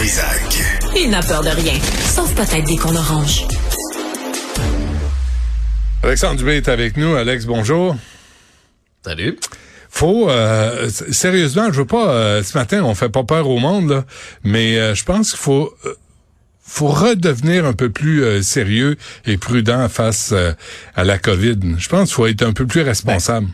Trisac. Il n'a peur de rien, sauf peut-être des qu'on orange. Alexandre Dubé est avec nous. Alex, bonjour. Salut. Faut euh, sérieusement, je veux pas euh, ce matin, on fait pas peur au monde, là, mais euh, je pense qu'il faut euh, faut redevenir un peu plus euh, sérieux et prudent face euh, à la COVID. Je pense qu'il faut être un peu plus responsable.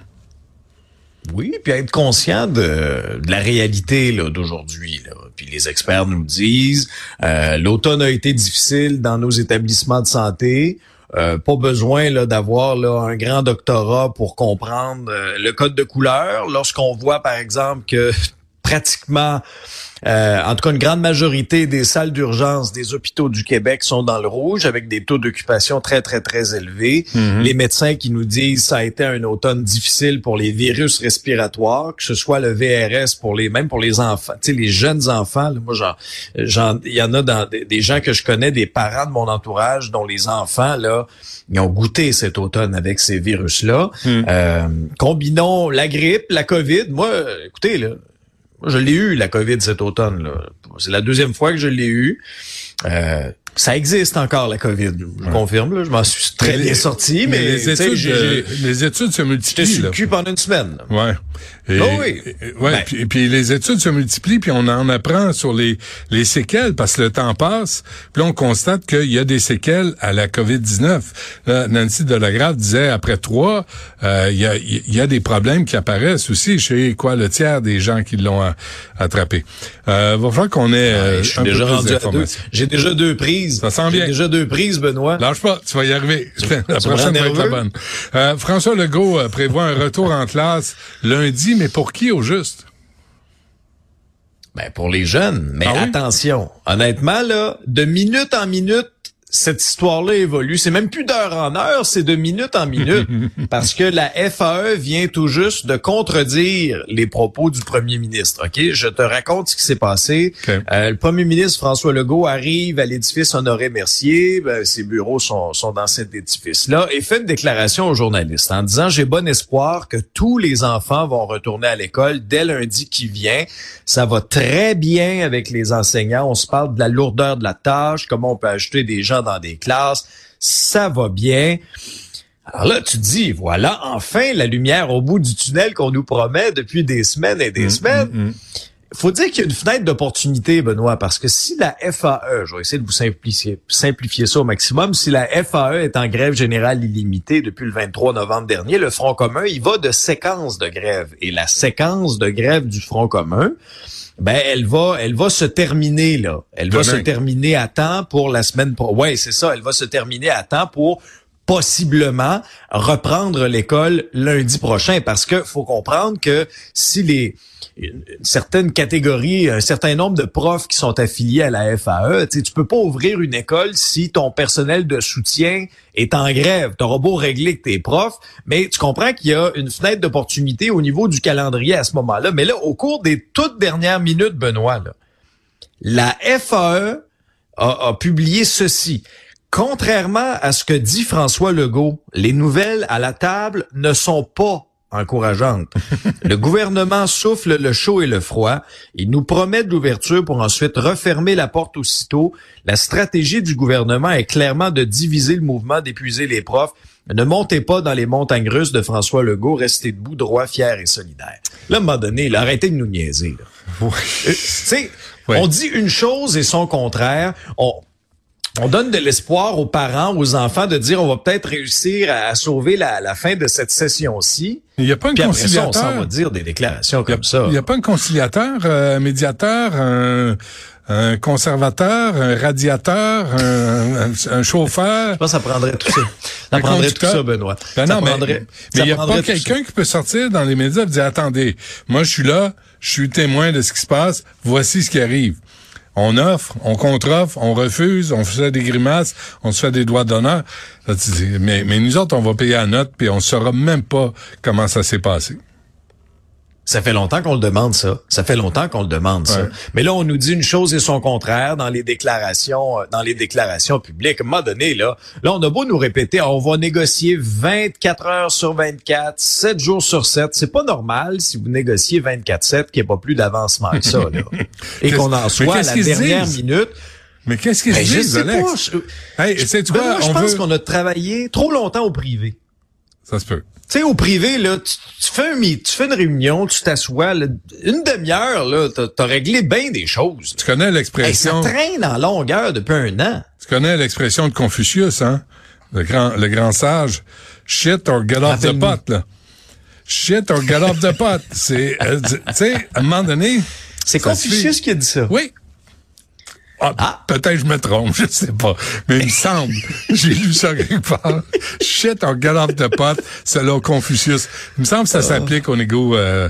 Oui, puis être conscient de, de la réalité d'aujourd'hui. Puis les experts nous disent, euh, l'automne a été difficile dans nos établissements de santé. Euh, pas besoin d'avoir un grand doctorat pour comprendre euh, le code de couleur. Lorsqu'on voit, par exemple, que pratiquement, euh, en tout cas une grande majorité des salles d'urgence des hôpitaux du Québec sont dans le rouge avec des taux d'occupation très, très, très élevés. Les médecins qui nous disent ça a été un automne difficile pour les virus respiratoires, que ce soit le VRS pour les, même pour les enfants, tu sais, les jeunes enfants. là, moi, j'en, j'en, il y en a dans des, des gens que je connais, des parents de mon entourage dont les enfants, là, ils ont goûté cet automne avec ces virus-là. Euh, combinons la grippe, la COVID. Moi, écoutez, là, je l'ai eu, la COVID, cet automne. C'est la deuxième fois que je l'ai eu. Euh, ça existe encore, la COVID. Je confirme, là. Je m'en suis très Mais bien les- sorti, mais, les études, euh, les études se j'étais multiplient. sur là. le cul pendant une semaine. là. Ouais. Et, Oh oui. et- ouais, Ben. puis, puis les études se multiplient, puis on en apprend sur les, les séquelles, parce que le temps passe, puis là, on constate qu'il y a des séquelles à la COVID-19. Là, Nancy Delagrave disait, après trois, euh, il y, a, il y a des problèmes qui apparaissent aussi chez quoi le tiers des gens qui l'ont attrapé. Euh, va falloir qu'on ait euh, je suis un peu déjà plus rendu à deux. d'informations. J'ai déjà deux prises. Ça sent bien. déjà deux prises, Benoît. Lâche pas, tu vas y arriver. La tu prochaine va être la bonne. Euh, François Legault euh, prévoit un retour en classe lundi, mais pour qui au juste? Ben, pour les jeunes. Mais Ah oui? attention, honnêtement, là, de minute en minute, cette histoire-là évolue. C'est même plus d'heure en heure, c'est de minute en minute. parce que la FAE vient tout juste de contredire les propos du premier ministre. OK? Je te raconte ce qui s'est passé. Euh, le premier ministre François Legault arrive à l'édifice Honoré-Mercier. Ben, ses bureaux sont, sont dans cet édifice-là et fait une déclaration aux journalistes en disant j'ai bon espoir que tous les enfants vont retourner à l'école dès lundi qui vient. Ça va très bien avec les enseignants. On se parle de la lourdeur de la tâche, comment on peut ajouter des gens dans des classes. Ça va bien. Alors là, tu te dis, voilà, enfin, la lumière au bout du tunnel qu'on nous promet depuis des semaines et des semaines faut dire qu'il y a une fenêtre d'opportunité, Benoît, parce que si la FAE, je vais essayer de vous simplifier, simplifier ça au maximum, si la FAE est en grève générale illimitée depuis le 23 novembre dernier, le Front commun, il va de séquence de grève. Et la séquence de grève du Front commun, ben elle va, elle va se terminer là. Elle va se terminer à temps pour la semaine pro. Ouais, c'est ça. Elle va se terminer à temps pour possiblement reprendre l'école lundi prochain parce que faut comprendre que si les une, une certaine catégorie, un certain nombre de profs qui sont affiliés à la FAE, tu peux pas ouvrir une école si ton personnel de soutien est en grève. Tu auras beau régler que tes profs, mais tu comprends qu'il y a une fenêtre d'opportunité au niveau du calendrier à ce moment-là. Mais là, au cours des toutes dernières minutes, Benoît, là, la FAE a, a publié ceci. Contrairement à ce que dit François Legault, les nouvelles à la table ne sont pas encourageantes. le gouvernement souffle le chaud et le froid. Il nous promet de l'ouverture pour ensuite refermer la porte aussitôt. La stratégie du gouvernement est clairement de diviser le mouvement, d'épuiser les profs. Ne montez pas dans les montagnes russes de François Legault, restez debout, droit, fier et solidaire. Là, à un moment donné, là, arrêtez de nous niaiser. Là. Oui. Euh, on dit une chose et son contraire. On, on donne de l'espoir aux parents, aux enfants de dire on va peut-être réussir à, à sauver la, la fin de cette session-ci. Il n'y a pas un Puis après ça, on s'en conciliateur. va dire des déclarations comme ça. Il n'y a pas un conciliateur, euh, un médiateur, un, un conservateur, un radiateur, un, chauffeur? Je pense que ça prendrait tout ça. Ça prendrait tout ça, Benoît. Ben ça non, mais prendrait, mais ça il n'y a pas ça. quelqu'un qui peut sortir dans les médias et dire attendez, moi je suis là, je suis témoin de ce qui se passe, voici ce qui arrive. On offre, on contre-offre, on refuse, on fait des grimaces, on se fait des doigts d'honneur. Mais, nous autres, on va payer la note, puis on saura même pas comment ça s'est passé. Ça fait longtemps qu'on le demande, ça. Ça fait longtemps qu'on le demande, ça. Ouais. Mais là, on nous dit une chose et son contraire dans les déclarations, euh, dans les déclarations publiques. À un moment donné, là, là, on a beau nous répéter, on va négocier 24 heures sur 24, 7 jours sur 7. C'est pas normal si vous négociez 24-7 qu'il n'y ait pas plus d'avancement que ça, là. Et qu'on en soit à la dernière minute. Mais qu'est-ce qu'ils Ben, je disent, sais Alex? pas. Je, Hey, sais-tu Ben, quoi? je On pense veut- qu'on a travaillé trop longtemps au privé. Ça se peut. Tu sais, au privé, là, tu, tu fais un tu fais une réunion, tu t'assois, là, une demi-heure, là, t'as, t'as réglé bien des choses. Tu connais Hey, ça l'expression, traîne en longueur depuis un an. tu connais l'expression de Confucius, hein? Le grand, le grand sage. Shit or get off the pot, là. Shit or get off the pot. C'est, euh, tu sais, à un moment donné. C'est Confucius qui a dit ça. Oui. Ah, Ah. Peut-être je me trompe, je sais pas. Mais il me semble, j'ai lu ça quelque part. Shit or get off the pot, selon Confucius. Il me semble que ça s'applique au négo euh,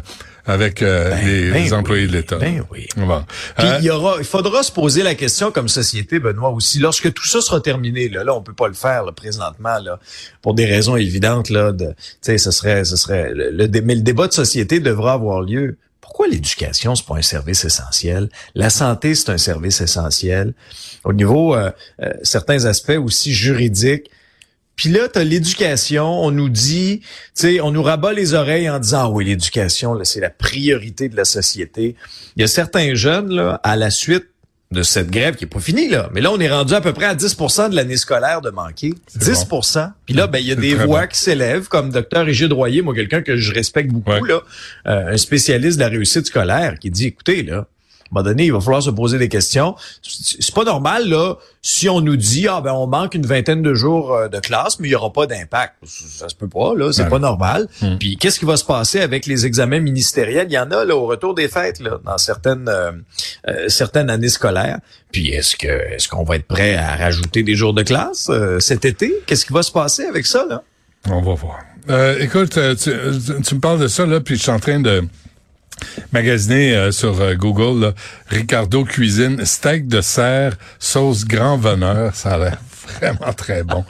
avec euh, les, ben les employés oui, de l'État. ben oui. Bon. Puis Euh, il y aura, il faudra se poser la question comme société, Benoît aussi, lorsque tout ça sera terminé. Là, là, on peut pas le faire là, présentement, là, pour des raisons évidentes. Là, de, tu sais, ce serait, ce serait, le, le mais le débat de société devra avoir lieu. Pourquoi l'éducation c'est pas un service essentiel? La santé c'est un service essentiel. Au niveau euh, euh, certains aspects aussi juridiques. Puis là, tu l'éducation, on nous dit, tu sais, on nous rabat les oreilles en disant, ah oui, l'éducation, c'est la priorité de la société. Il y a certains jeunes, là, à la suite de cette grève qui est pas finie, là, mais là, on est rendu à peu près à 10% de l'année scolaire de manquer. 10% Puis là, ben, il y a des voix bon. qui s'élèvent, comme docteur Égide Royer, moi, quelqu'un que je respecte beaucoup, Ouais. là, euh, un spécialiste de la réussite scolaire, qui dit, écoutez, là, un moment donné, il va falloir se poser des questions. C'est pas normal, là, si on nous dit, ah ben, on manque une vingtaine de jours euh, de classe, mais il y aura pas d'impact. Ça se peut pas, là, c'est Ouais. pas normal. Hmm. Puis, qu'est-ce qui va se passer avec les examens ministériels? Il y en a, là, au retour des fêtes, là, dans certaines, euh, euh, certaines années scolaires. Puis, est-ce que, est-ce qu'on va être prêt à rajouter des jours de classe euh, cet été? Qu'est-ce qui va se passer avec ça, là? On va voir. Euh, écoute, tu, tu- tu me parles de ça, là, puis je suis en train de magasiner euh, sur euh, Google, là, Ricardo Cuisine, steak de serre, sauce grand veneur, ça a l'air vraiment très bon.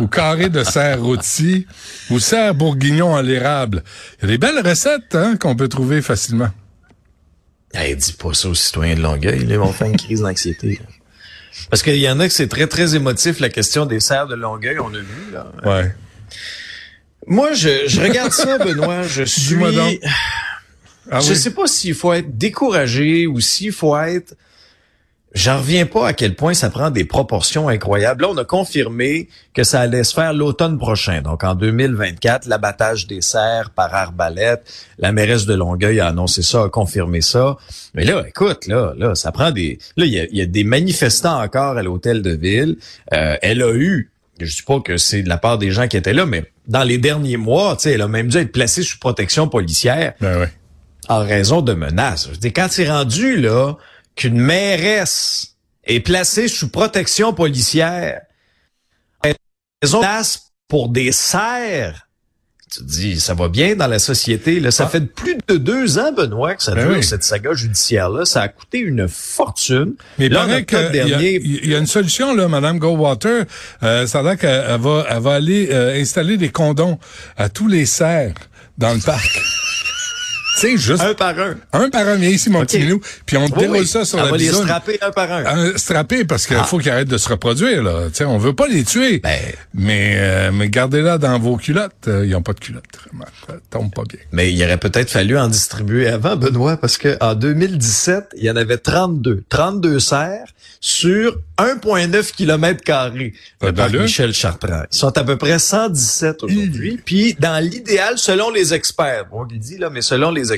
ou carré de serre rôti, ou serre bourguignon à l'érable. Il y a des belles recettes hein, qu'on peut trouver facilement. Hey, dis pas ça aux citoyens de Longueuil, ils vont faire une crise d'anxiété. Parce qu'il y en a que c'est très, très émotif, la question des serres de Longueuil, on a vu, là. Ouais. Moi, je, je regarde ça, Benoît, je suis... Ah je oui. sais pas s'il faut être découragé ou s'il faut être... J'en reviens pas à quel point ça prend des proportions incroyables. Là, on a confirmé que ça allait se faire l'automne prochain. Donc, en 2024, l'abattage des cerfs par arbalète. La mairesse de Longueuil a annoncé ça, a confirmé ça. Mais là, écoute, là, là, ça prend des... Là, il y a, il y a des manifestants encore à l'hôtel de ville. Euh, elle a eu je dis pas que c'est de la part des gens qui étaient là, mais dans les derniers mois, tu sais, elle a même dû être placée sous protection policière Ben ouais. En raison de menaces. Je veux dire, quand c'est rendu là qu'une mairesse est placée sous protection policière, en raison de menaces pour des serres, tu te dis, ça va bien dans la société. Là, ça Ah. fait plus de deux ans, Benoît, que ça Ben dure, oui. cette saga judiciaire-là. Ça a coûté une fortune. Mais là, paraît dernier, il y a une solution, là, Madame Goldwater. Euh, ça a l'air qu'elle elle va, elle va aller euh, installer des condons à tous les cerfs dans le parc. sais, juste un par un. un par un, viens ici, mon petit minou, puis on Oui, déroule oui. ça sur On la va les bisoune. strapper un par un. Un strappé parce qu'il Ah. faut qu'ils arrêtent de se reproduire là. Tu sais, on veut pas les tuer, Ben. mais euh, mais gardez-la dans vos culottes. Euh, ils ont pas de culottes, vraiment. Ça tombe pas bien. Mais il aurait peut-être fallu en distribuer avant, Benoît, parce que en 2017, il y en avait 32. 32 serres sur 1,9 km carrés d'allure. Michel Chartrand. Ils sont à peu près 117 aujourd'hui. Puis, dans l'idéal, selon les experts, bon, il dit là, mais selon les experts,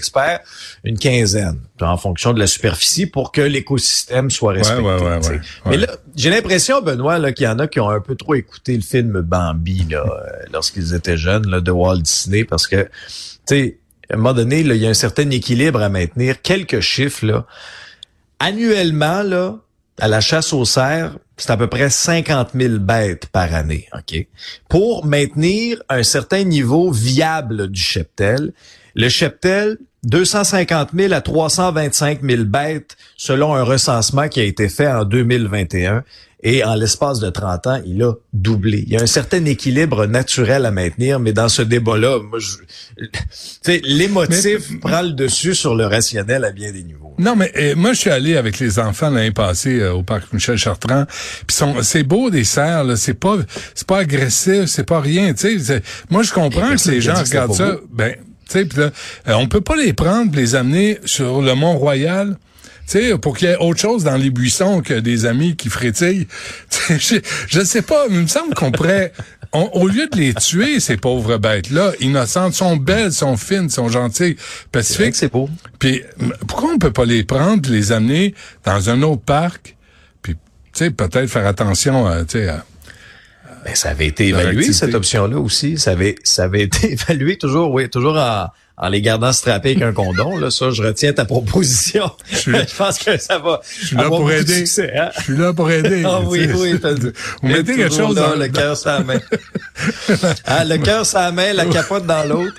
une quinzaine, en fonction de la superficie, pour que l'écosystème soit respecté. ouais, Mais là, j'ai l'impression, Benoît, là, qu'il y en a qui ont un peu trop écouté le film Bambi là, euh, lorsqu'ils étaient jeunes là, de Walt Disney, parce que, tu sais, à un moment donné, là, il y a un certain équilibre à maintenir. Quelques chiffres, là. Annuellement, là, à la chasse aux cerfs, c'est à peu près 50 000 bêtes par année, OK? Pour maintenir un certain niveau viable du cheptel, le cheptel, 250 000 à 325 000 bêtes selon un recensement qui a été fait en 2021. et en l'espace de 30 ans, il a doublé. Il y a un certain équilibre naturel à maintenir, mais dans ce débat-là, moi, je, l'émotif prend le dessus sur le rationnel à bien des niveaux. Non, mais euh, moi, je suis allé avec les enfants l'année passée euh, au parc Michel Chartrand. Puis c'est beau des serres, là. C'est pas, c'est pas agressif, c'est pas rien. Tu sais, moi, je comprends que les gens regardent ça. Ben, tu sais, là, euh, on peut pas les prendre, les amener sur le Mont Royal. Pour qu'il y ait autre chose dans les buissons que des amis qui frétillent. je, je sais pas, il me semble qu'on pourrait, au lieu de les tuer, ces pauvres bêtes-là, innocentes, sont belles, sont fines, sont gentilles, pacifiques. C'est beau. Puis pourquoi on peut pas les prendre, les amener dans un autre parc, puis peut-être faire attention à, tu sais, à, ben, ça avait été évalué, cette option-là aussi. Ça avait, ça avait été évalué toujours, oui, toujours en, en les gardant strappés avec un condom. Là, ça, je retiens ta proposition. Je, pense que ça va. Je suis là pour aider. hein? Je suis là pour aider. Ah oui, oui. Vous mettez quelque chose dans le cœur sur la main. ah, le cœur sur la main, la capote dans l'autre.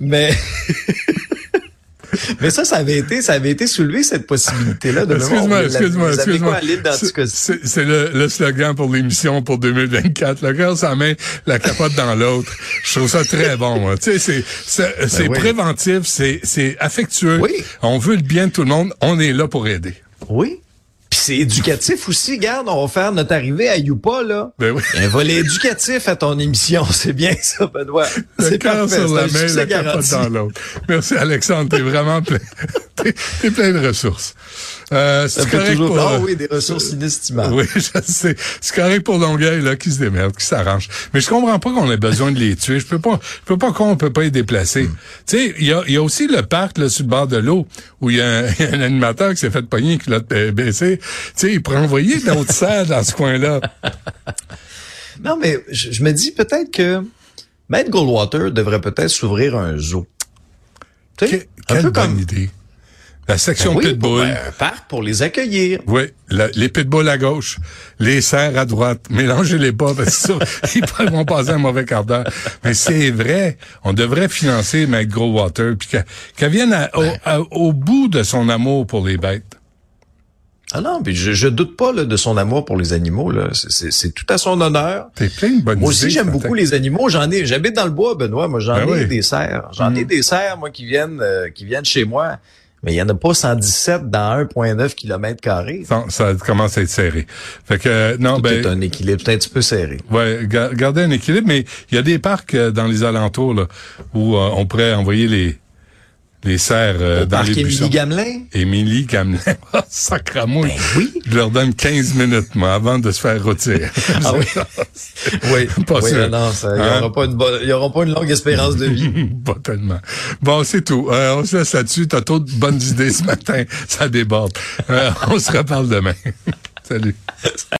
Mais Mais ça, ça avait été, ça avait été soulevé, cette possibilité-là. de Excuse-moi, excuse-moi, excuse-moi. C'est le, le, slogan pour l'émission pour 2024. Le cœur, ça met la capote dans l'autre. Je trouve ça très bon. Tu sais, c'est, c'est, ben préventif, c'est, c'est affectueux. Oui. On veut le bien de tout le monde. On est là pour aider. Oui. C'est éducatif aussi. Regarde, on va faire notre arrivée à Youpa, là. Ben oui. Un volet éducatif à ton émission. C'est bien ça, Benoît. C'est parfait. sur la main, la dans l'autre. Merci, Alexandre. T'es vraiment plein, t'es plein de ressources. Euh, c'est correct pour... Ah oui, des ressources inestimables. Oui, je sais. C'est correct pour Longueuil, là, qui se démerde, qui s'arrange. Mais je comprends pas qu'on ait besoin de les tuer. Je peux pas, je peux pas qu'on peut pas les déplacer. Hmm. Tu sais, il y a, y a aussi le parc, là, sur le bord de l'eau, où il y, a un animateur qui s'est fait pogner, qui l'a baissé. Tu sais, il pourrait envoyer d'autres serres dans ce coin-là. Non, mais je, me dis peut-être que Matt Goldwater devrait peut-être s'ouvrir un zoo. Tu sais, un peu bonne idée. La section ben pitbull. un parc pour les accueillir. Oui, les pitbulls à gauche, les cerfs à droite. Mélangez-les pas, parce que ça, ils vont passer un mauvais quart d'heure. Mais c'est vrai, on devrait financer Mike Growwater, puis qu'elle vienne au, bout de son amour pour les bêtes. Ah non, puis je, je doute pas de son amour pour les animaux. Là, c'est tout à son honneur. T'es plein de bonnes Moi aussi, j'aime beaucoup les animaux. J'en ai, j'habite dans le bois, Benoît. Moi, j'en ben ai des cerfs. J'en ai mm. des cerfs, moi, qui viennent, euh, qui viennent chez moi mais il y en a pas 117 dans 1,9 km carrés. Ça, commence à être serré. Fait que non, Tout ben, un équilibre, peut-être un petit peu serré. Ouais, garder un équilibre, mais il y a des parcs euh, dans les alentours là, où euh, on pourrait envoyer les les serres euh, dans les buissons. Émilie Gamelin? Émilie Gamelin. Ah, sacramouille. Ben oui. Je leur donne 15 minutes, moi, avant de se faire rôtir. ah oui? oui. Pas oui, sûr. Non, ça, il n'y aura, hein? pas une y aura pas une longue espérance de vie. pas tellement. Bon, c'est tout. Euh, on se laisse là-dessus. T'as trop de bonnes idées ce matin. Ça déborde. Euh, on se reparle demain. Salut.